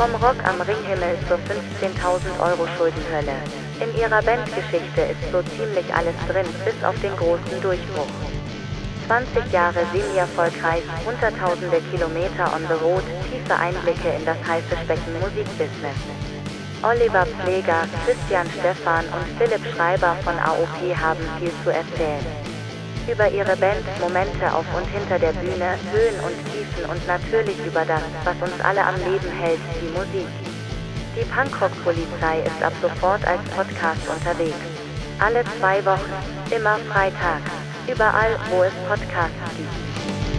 Vom Rock am Ringhimmel zur 15.000 Euro Schuldenhölle. In ihrer Bandgeschichte ist so ziemlich alles drin, bis auf den großen Durchbruch. 20 Jahre semi-erfolgreich, hunderttausende Kilometer on the road, tiefe Einblicke in das Haifischbecken Musikbusiness. Oliver Pfleger, Christian Stephan und Philipp Schreiber von AOP haben viel zu erzählen. Über ihre Band, Momente auf und hinter der Bühne, Höhen und Tiefen und natürlich über das, was uns alle am Leben hält, die Musik. Die Punkrock-Polizei ist ab sofort als Podcast unterwegs. Alle zwei Wochen, immer Freitag. Überall, wo es Podcasts gibt.